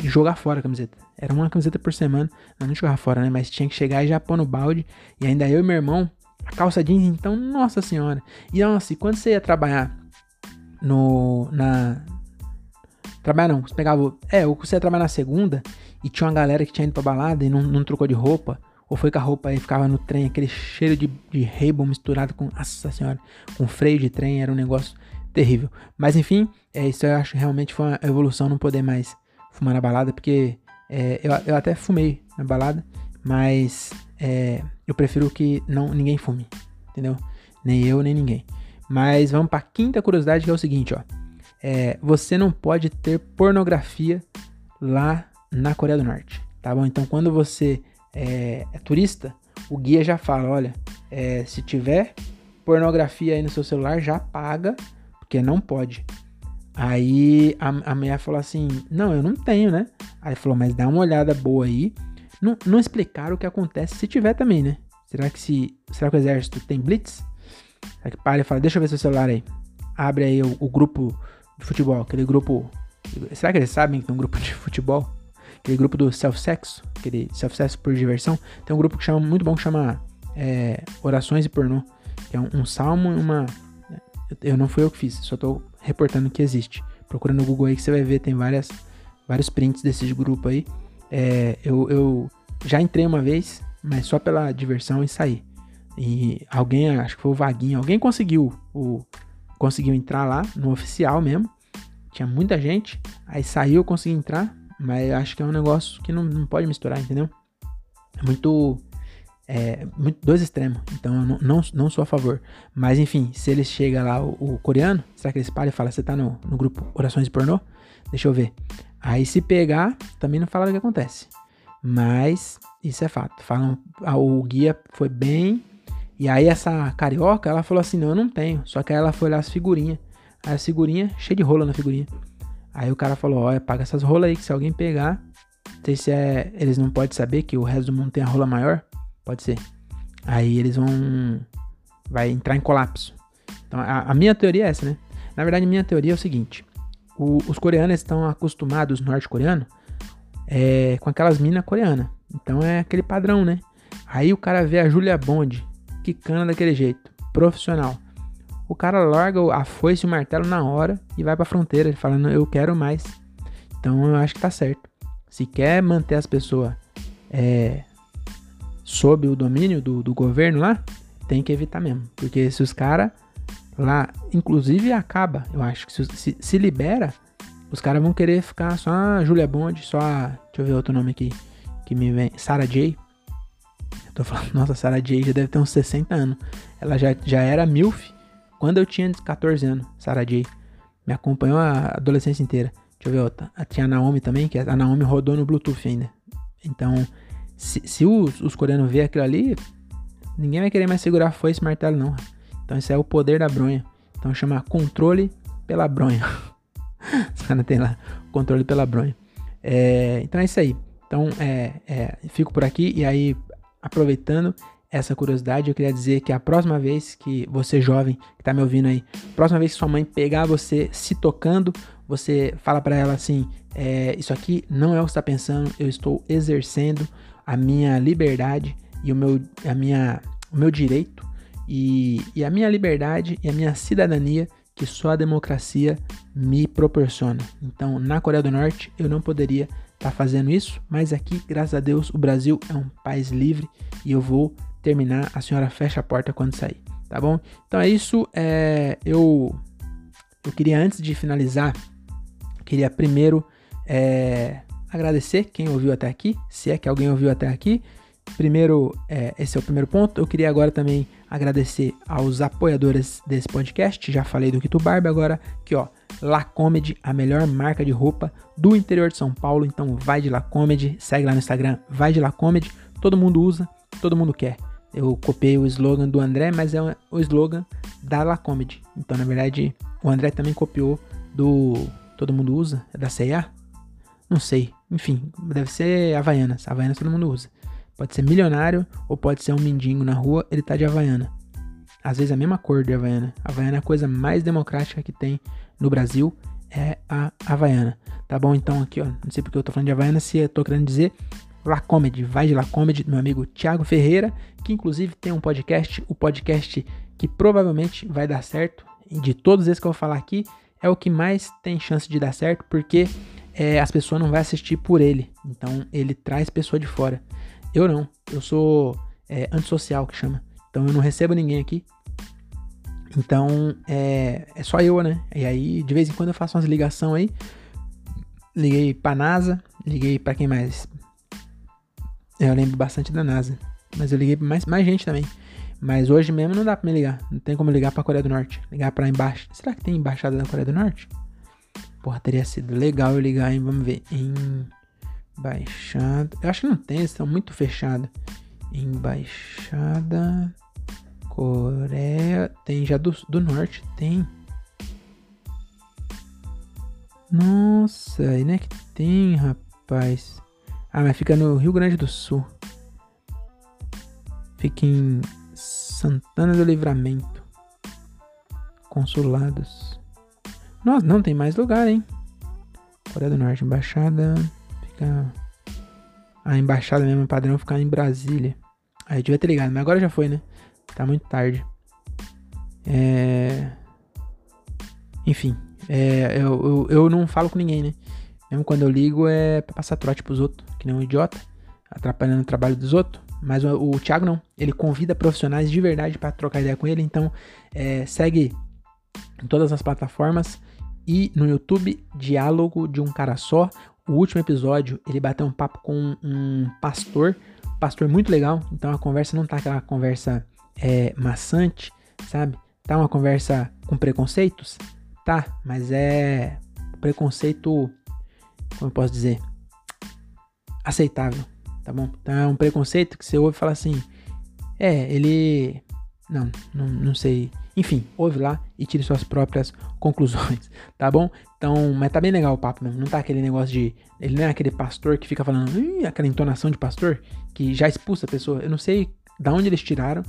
jogar fora a camiseta. Era uma camiseta por semana, não, não jogava fora, né? Mas tinha que chegar e já pôr no balde, e ainda eu e meu irmão a calça jeans, então, nossa senhora. E nossa, e quando você ia trabalhar no. na. Trabalhar não, você pegava. É, ou você ia trabalhar na segunda e tinha uma galera que tinha ido pra balada e não, não trocou de roupa. Ou foi com a roupa e ficava no trem, aquele cheiro de, de Rainbow misturado com. Nossa senhora, com freio de trem, era um negócio terrível. Mas enfim, é, isso eu acho realmente foi uma evolução não poder mais fumar na balada, porque é, eu, eu até fumei na balada, mas é, eu prefiro que não ninguém fume, entendeu? Nem eu, nem ninguém. Mas vamos para a quinta curiosidade, que é o seguinte, ó. É, você não pode ter pornografia lá na Coreia do Norte, tá bom? Então, quando você é, é turista, o guia já fala, olha, é, se tiver pornografia aí no seu celular, já paga, porque não pode. Aí a, a mulher falou assim, não, eu não tenho, né? Aí falou, mas dá uma olhada boa aí, não, não explicaram o que acontece se tiver também, né? Será que se. Será que o exército tem blitz? Será que para e fala, deixa eu ver seu celular aí. Abre aí o, o, grupo de futebol, aquele grupo. Será que eles sabem que tem um grupo de futebol? Aquele grupo do self-sexo, aquele self-sexo por diversão. Tem um grupo que chama muito bom que chama é, Orações e Pornô. Que é um, um salmo e uma. Eu não fui eu que fiz, só tô reportando que existe. Procura no Google aí que você vai ver, tem várias, vários prints desse grupo aí. É, eu, eu já entrei uma vez, mas só pela diversão e saí. E alguém, acho que foi o Vaguinho, alguém conseguiu o conseguiu entrar lá no oficial mesmo. Tinha muita gente, aí saiu, eu consegui entrar, mas acho que é um negócio que não, não pode misturar, entendeu? É muito é, dois extremos, então eu não, não, não, sou a favor. Mas enfim, se ele chega lá, o, o coreano, será que eles param e falam, você tá no, no grupo Orações de Pornô? Deixa eu ver. Aí se pegar, também não fala o que acontece. Mas isso é fato. Falam, ah, o guia foi bem. E aí essa carioca, ela falou assim: "Não, eu não tenho". Só que aí ela foi olhar as figurinhas. Aí as figurinhas, cheia de rola na figurinha. Aí o cara falou: "Olha, paga essas rolas aí que se alguém pegar, não sei se é, eles não podem saber que o resto do mundo tem a rola maior, pode ser. Aí eles vão vai entrar em colapso. Então a, a minha teoria é essa, né? Na verdade, minha teoria é o seguinte: o, os coreanos estão acostumados, norte-coreano, é, com aquelas minas coreanas. Então é aquele padrão, né? Aí o cara vê a Julia Bond quicando daquele jeito, profissional. O cara larga a foice e o martelo na hora e vai pra fronteira, falando eu quero mais. Então eu acho que tá certo. Se quer manter as pessoas é, sob o domínio do, do governo lá, tem que evitar mesmo. Porque se os caras lá, inclusive acaba, eu acho que se, se, se libera, os caras vão querer ficar só a Julia Bond, só a, deixa eu ver outro nome aqui que me vem, Sarah J. Eu tô falando, nossa, Sarah J já deve ter uns 60 anos. Ela já, já era MILF quando eu tinha 14 anos, Sarah J. Me acompanhou a adolescência inteira. Deixa eu ver outra. Tinha a Naomi também, que a Naomi rodou no Bluetooth ainda. Então, se, se os, os coreanos ver aquilo ali, ninguém vai querer mais segurar foi esse martelo, não. Então isso é o poder da bronha. Então chama controle pela bronha. Os caras tem lá controle pela bronha. É, então é isso aí. Então é, é, fico por aqui e aí aproveitando essa curiosidade, eu queria dizer que a próxima vez que você jovem que tá me ouvindo aí, próxima vez que sua mãe pegar você se tocando, você fala para ela assim: é, isso aqui não é o que está pensando, eu estou exercendo a minha liberdade e o meu, a minha, o meu direito e, e a minha liberdade e a minha cidadania que só a democracia me proporciona. Então, na Coreia do Norte, eu não poderia estar tá fazendo isso, mas aqui, graças a Deus, o Brasil é um país livre e eu vou terminar, a senhora fecha a porta quando sair, tá bom? Então é isso. É, eu, eu queria, antes de finalizar, queria primeiro é, agradecer quem ouviu até aqui, se é que alguém ouviu até aqui. Primeiro, é, esse é o primeiro ponto. Eu queria agora também agradecer aos apoiadores desse podcast. Já falei do Quito Barba, agora aqui ó, La Comedy, a melhor marca de roupa do interior de São Paulo. Então vai de La Comedy, segue lá no Instagram, vai de La Comedy. Todo mundo usa, todo mundo quer. Eu copiei o slogan do André, mas é o slogan da La Comedy. Então, na verdade, o André também copiou do Todo Mundo Usa, é da C&A? Não sei. Enfim, deve ser Havaianas. Havaianas todo mundo usa. Pode ser milionário ou pode ser um mendigo na rua, ele tá de Havaiana. Às vezes a mesma cor de Havaiana. Havaiana é a coisa mais democrática que tem no Brasil, é a Havaiana. Tá bom? Então aqui, ó, não sei porque eu tô falando de Havaiana, se eu tô querendo dizer La Comedy, vai de La Comedy, meu amigo Thiago Ferreira, que inclusive tem um podcast, o podcast que provavelmente vai dar certo. De todos esses que eu vou falar aqui, é o que mais tem chance de dar certo, porque é, as pessoas não vão assistir por ele. Então ele traz pessoa de fora. Eu não. Eu sou é, antissocial que chama. Então eu não recebo ninguém aqui. Então é, é só eu, né? E aí de vez em quando eu faço umas ligações aí. Liguei pra NASA, liguei para quem mais? Eu lembro bastante da NASA. Mas eu liguei pra mais, mais gente também. Mas hoje mesmo não dá pra me ligar. Não tem como ligar pra Coreia do Norte. Ligar pra embaixo. Será que tem embaixada da Coreia do Norte? Porra, teria sido legal eu ligar, hein? Vamos ver. Embaixada. Eu acho que não tem, estão muito fechados. Embaixada. Coreia. Tem já do, do norte? Tem. Nossa, aí não é que tem, rapaz. Ah, mas fica no Rio Grande do Sul. Fica em Santana do Livramento. Consulados. Nossa, não tem mais lugar, hein? Coreia do Norte, embaixada. Fica. A embaixada mesmo, padrão, ficar em Brasília. Aí devia ter ligado, mas agora já foi, né? Tá muito tarde. É. Enfim, é, eu, eu, eu não falo com ninguém, né? Mesmo quando eu ligo é pra passar trote pros outros, que nem um idiota, atrapalhando o trabalho dos outros. Mas o, o Thiago não, ele convida profissionais de verdade para trocar ideia com ele, então é, segue em todas as plataformas e no YouTube, Diálogo de um Cara Só. O último episódio, ele bateu um papo com um pastor, pastor muito legal, então a conversa não tá aquela conversa é, maçante, sabe? Tá uma conversa com preconceitos? Tá, mas é preconceito, como eu posso dizer? Aceitável, tá bom? Então é um preconceito que você ouve e fala assim, é, ele... Não, não, não sei enfim, ouve lá e tire suas próprias conclusões, tá bom? Então, mas tá bem legal o papo mesmo. Não tá aquele negócio de. Ele não é aquele pastor que fica falando, aquela entonação de pastor que já expulsa a pessoa. Eu não sei da onde eles tiraram.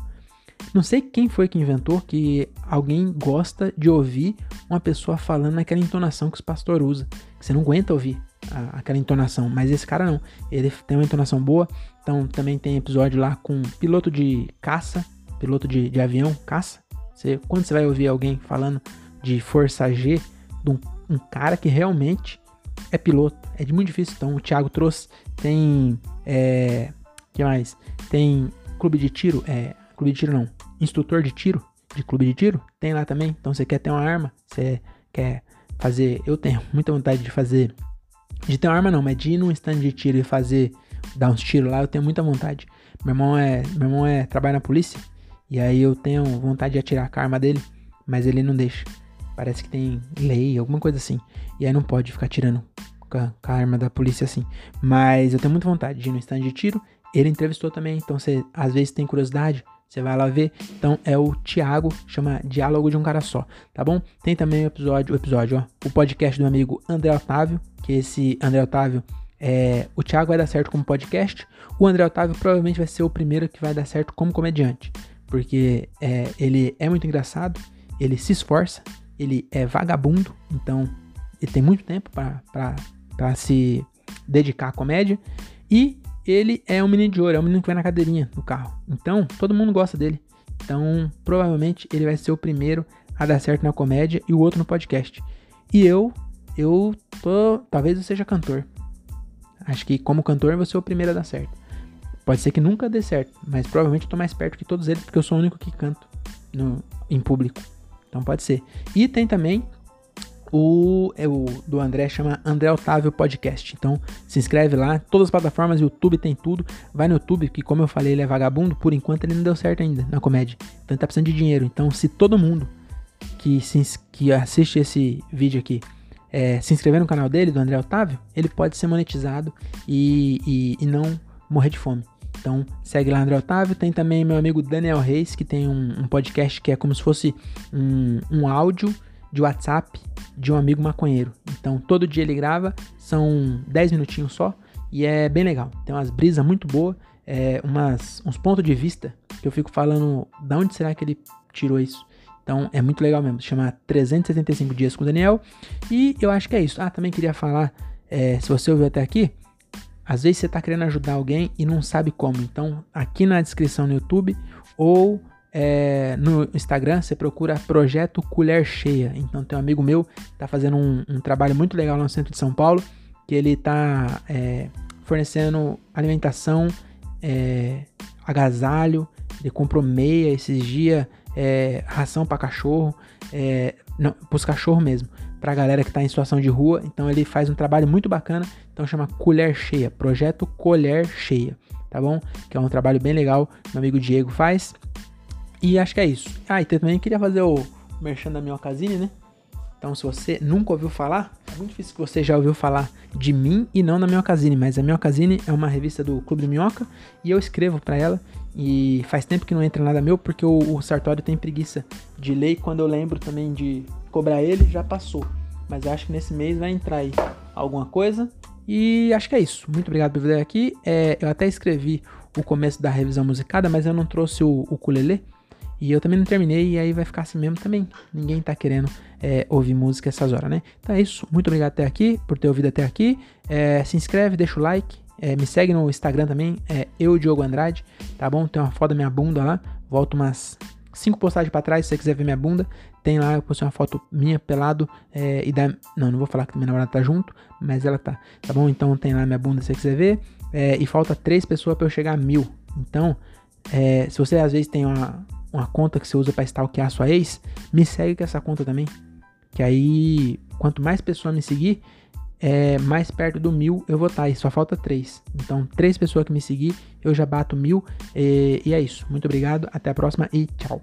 Não sei quem foi que inventou que alguém gosta de ouvir uma pessoa falando naquela entonação que os pastores usam. Você não aguenta ouvir a, aquela entonação. Mas esse cara não. Ele tem uma entonação boa. Então também tem episódio lá com piloto de caça, piloto de, de avião, caça. Você, quando você vai ouvir alguém falando de força G, de um, um cara que realmente é piloto, é de muito difícil. Então o Thiago trouxe, tem. É, que mais? Tem clube de tiro, é. Clube de tiro não. Instrutor de tiro, de clube de tiro, tem lá também. Então você quer ter uma arma, você quer fazer. Eu tenho muita vontade de fazer. De ter uma arma não, mas de ir num stand de tiro e fazer. Dar uns tiros lá, eu tenho muita vontade. Meu irmão é. Meu irmão é. Trabalha na polícia. E aí eu tenho vontade de atirar a arma dele, mas ele não deixa. Parece que tem lei, alguma coisa assim. E aí não pode ficar tirando com a, arma da polícia assim. Mas eu tenho muita vontade de ir no stand de tiro. Ele entrevistou também, então você às vezes tem curiosidade, você vai lá ver. Então é o Thiago, chama Diálogo de um Cara Só, tá bom? Tem também o episódio, o episódio, ó, o podcast do amigo André Otávio, que esse André Otávio é, o Thiago vai dar certo como podcast, o André Otávio provavelmente vai ser o primeiro que vai dar certo como comediante porque é, ele é muito engraçado, ele se esforça, ele é vagabundo, então ele tem muito tempo para se dedicar à comédia, e ele é um menino de ouro, é um menino que vai na cadeirinha do carro. Então, todo mundo gosta dele. Então, provavelmente ele vai ser o primeiro a dar certo na comédia e o outro no podcast. E eu, eu tô, talvez eu seja cantor. Acho que como cantor você é o primeiro a dar certo. Pode ser que nunca dê certo, mas provavelmente eu tô mais perto que todos eles, porque eu sou o único que canto no, em público. Então pode ser. E tem também o, é o do André chama André Otávio Podcast. Então se inscreve lá, todas as plataformas, YouTube tem tudo. Vai no YouTube, que como eu falei, ele é vagabundo, por enquanto ele não deu certo ainda na comédia. Então ele tá precisando de dinheiro. Então se todo mundo que, se, que assiste esse vídeo aqui é, se inscrever no canal dele, do André Otávio, ele pode ser monetizado e, e, e não morrer de fome. Então segue lá André Otávio. Tem também meu amigo Daniel Reis, que tem um, um podcast que é como se fosse um, um áudio de WhatsApp de um amigo maconheiro. Então todo dia ele grava, são 10 minutinhos só e é bem legal. Tem umas brisas muito boas, é, umas, uns pontos de vista que eu fico falando, da onde será que ele tirou isso? Então é muito legal mesmo. Chama 375 Dias com o Daniel. E eu acho que é isso. Ah, também queria falar, é, se você ouviu até aqui, às vezes você está querendo ajudar alguém e não sabe como. Então, aqui na descrição no YouTube ou é, no Instagram, você procura Projeto Colher Cheia. Então, tem um amigo meu que está fazendo um, um, trabalho muito legal no centro de São Paulo, que ele está é, fornecendo alimentação, é, agasalho, ele comprou meia esses dias, é, ração para cachorro, é, para os cachorros mesmo para a galera que está em situação de rua. Então ele faz um trabalho muito bacana. Então chama Colher Cheia, projeto Colher Cheia, tá bom? Que é um trabalho bem legal, meu amigo Diego faz. E acho que é isso. Ah, e também queria fazer o merchan da Minhocasine, né? Então, se você nunca ouviu falar, é muito difícil que você já ouviu falar de mim e não da Minhocasine, mas a Minhocasine é uma revista do Clube do Minhoca e eu escrevo para ela. E faz tempo que não entra nada meu porque o, o Sartório tem preguiça de ler quando eu lembro também de cobrar ele, já passou. Mas acho que nesse mês vai entrar aí alguma coisa. E acho que é isso. Muito obrigado por vir aqui. É, eu até escrevi o começo da revisão musicada, mas eu não trouxe o ukulele. E eu também não terminei, e aí vai ficar assim mesmo também. Ninguém tá querendo é, ouvir música essas horas, né? Então é isso. Muito obrigado até aqui, por ter ouvido até aqui. É, se inscreve, deixa o like. É, me segue no Instagram também, é eu, Diogo Andrade, tá bom? Tem uma foto da minha bunda lá. Volto umas cinco postagens para trás, se você quiser ver minha bunda. Tem lá, eu postei uma foto minha pelado é, e da. Não, não vou falar que minha namorada tá junto, mas ela tá. Tá bom? Então tem lá minha bunda se você quiser ver. É, e falta três pessoas para eu chegar a mil. Então, é, se você às vezes tem uma, uma conta que você usa para stalkear a sua ex, me segue com essa conta também. Que aí, quanto mais pessoas me seguir, é, mais perto do mil eu vou estar. Tá, e só falta três. Então, três pessoas que me seguir, eu já bato mil. E, e é isso. Muito obrigado. Até a próxima e tchau.